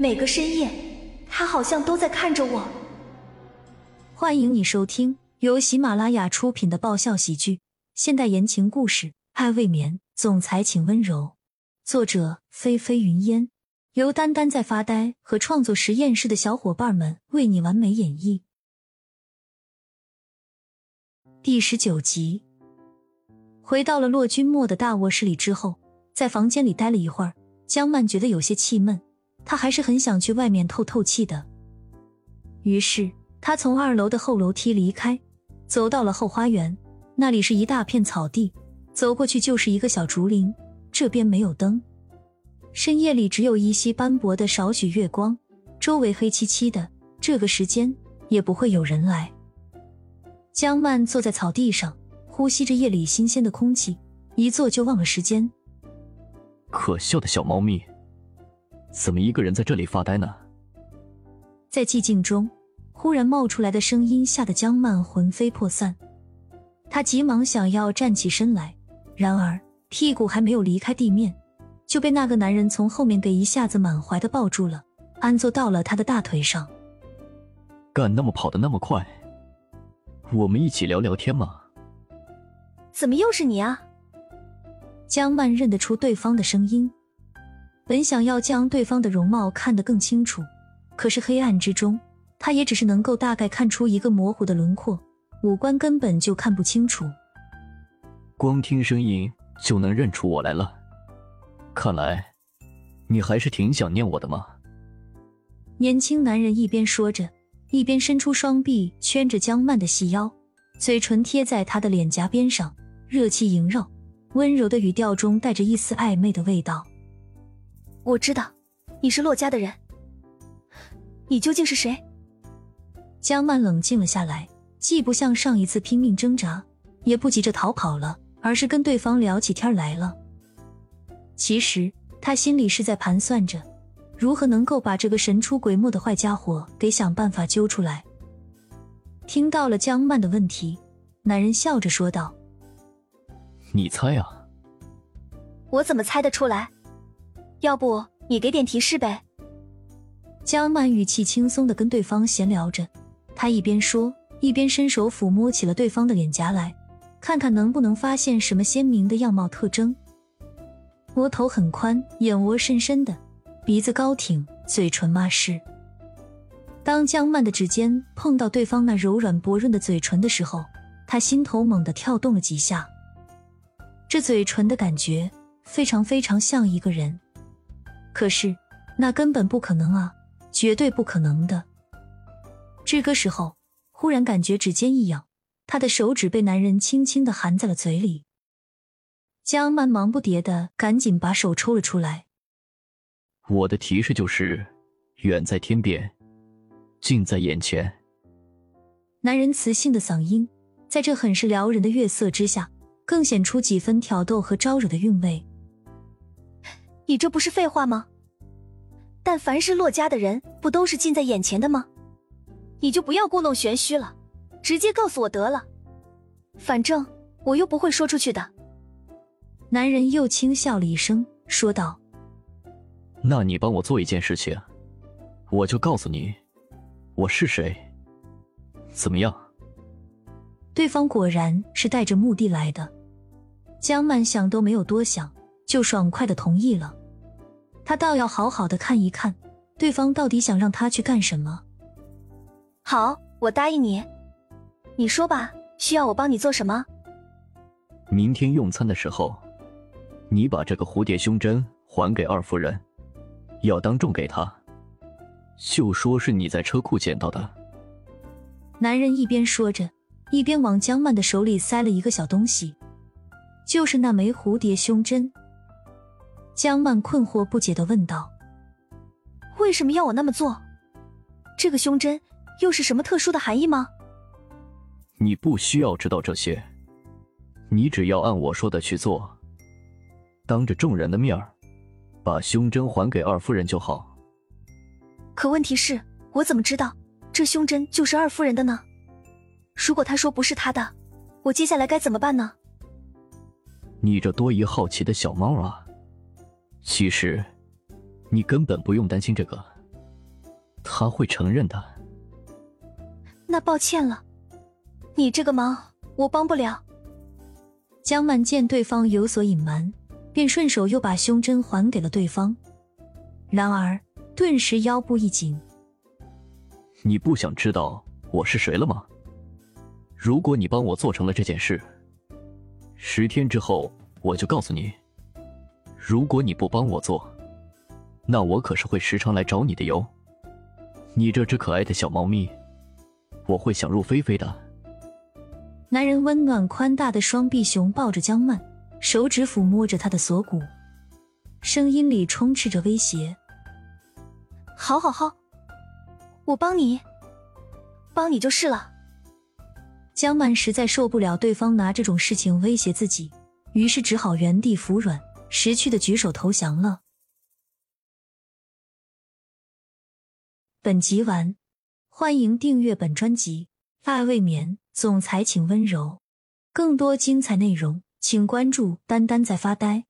每个深夜，他好像都在看着我。欢迎你收听由喜马拉雅出品的爆笑喜剧、现代言情故事《爱未眠》，总裁请温柔。作者：菲菲云烟，由丹丹在发呆和创作实验室的小伙伴们为你完美演绎。第十九集，回到了骆君莫的大卧室里之后，在房间里待了一会儿，江曼觉得有些气闷，他还是很想去外面透透气的。于是，他从二楼的后楼梯离开，走到了后花园，那里是一大片草地，走过去就是一个小竹林，这边没有灯，深夜里只有依稀斑驳的少许月光，周围黑漆漆的，这个时间也不会有人来。江曼坐在草地上，呼吸着夜里新鲜的空气，一坐就忘了时间。可笑的小猫咪，怎么一个人在这里发呆呢？在寂静中，忽然冒出来的声音吓得江曼魂飞魄散，她急忙想要站起身来，然而屁股还没有离开地面，就被那个男人从后面给一下子满怀的抱住了，安坐到了他的大腿上。干那么跑的那么快？我们一起聊聊天嘛？怎么又是你啊？江曼认得出对方的声音，本想要将对方的容貌看得更清楚，可是黑暗之中，他也只是能够大概看出一个模糊的轮廓，五官根本就看不清楚。光听声音就能认出我来了，看来你还是挺想念我的嘛。年轻男人一边说着。一边伸出双臂圈着江曼的细腰，嘴唇贴在她的脸颊边上，热气萦绕，温柔的语调中带着一丝暧昧的味道。我知道你是洛家的人，你究竟是谁？江曼冷静了下来，既不像上一次拼命挣扎，也不急着逃跑了，而是跟对方聊起天来了。其实他心里是在盘算着。如何能够把这个神出鬼没的坏家伙给想办法揪出来？听到了江曼的问题，男人笑着说道：“你猜啊？我怎么猜得出来？要不你给点提示呗？”江曼语气轻松的跟对方闲聊着，她一边说，一边伸手抚摸起了对方的脸颊来，看看能不能发现什么鲜明的样貌特征。额头很宽，眼窝深深的。鼻子高挺，嘴唇抹湿。当江曼的指尖碰到对方那柔软薄润的嘴唇的时候，他心头猛地跳动了几下。这嘴唇的感觉非常非常像一个人，可是那根本不可能啊，绝对不可能的。这个时候，忽然感觉指尖一痒，他的手指被男人轻轻的含在了嘴里。江曼忙不迭的赶紧把手抽了出来。我的提示就是，远在天边，近在眼前。男人磁性的嗓音，在这很是撩人的月色之下，更显出几分挑逗和招惹的韵味。你这不是废话吗？但凡是洛家的人，不都是近在眼前的吗？你就不要故弄玄虚了，直接告诉我得了。反正我又不会说出去的。男人又轻笑了一声，说道。那你帮我做一件事情，我就告诉你我是谁，怎么样？对方果然是带着目的来的。江曼想都没有多想，就爽快的同意了。他倒要好好的看一看，对方到底想让他去干什么。好，我答应你。你说吧，需要我帮你做什么？明天用餐的时候，你把这个蝴蝶胸针还给二夫人。要当众给她，就说是你在车库捡到的。男人一边说着，一边往江曼的手里塞了一个小东西，就是那枚蝴蝶胸针。江曼困惑不解的问道：“为什么要我那么做？这个胸针又是什么特殊的含义吗？”你不需要知道这些，你只要按我说的去做，当着众人的面儿。把胸针还给二夫人就好。可问题是，我怎么知道这胸针就是二夫人的呢？如果她说不是她的，我接下来该怎么办呢？你这多疑好奇的小猫啊！其实，你根本不用担心这个。他会承认的。那抱歉了，你这个忙我帮不了。江曼见对方有所隐瞒，便顺手又把胸针还给了对方，然而顿时腰部一紧。你不想知道我是谁了吗？如果你帮我做成了这件事，十天之后我就告诉你；如果你不帮我做，那我可是会时常来找你的哟。你这只可爱的小猫咪，我会想入非非的。男人温暖宽大的双臂熊抱着江曼，手指抚摸着她的锁骨，声音里充斥着威胁。好好好，我帮你，帮你就是了。江曼实在受不了对方拿这种事情威胁自己，于是只好原地服软，识趣的举手投降了。本集完，欢迎订阅本专辑《爱未眠》，总裁请温柔。更多精彩内容，请关注“丹丹在发呆”。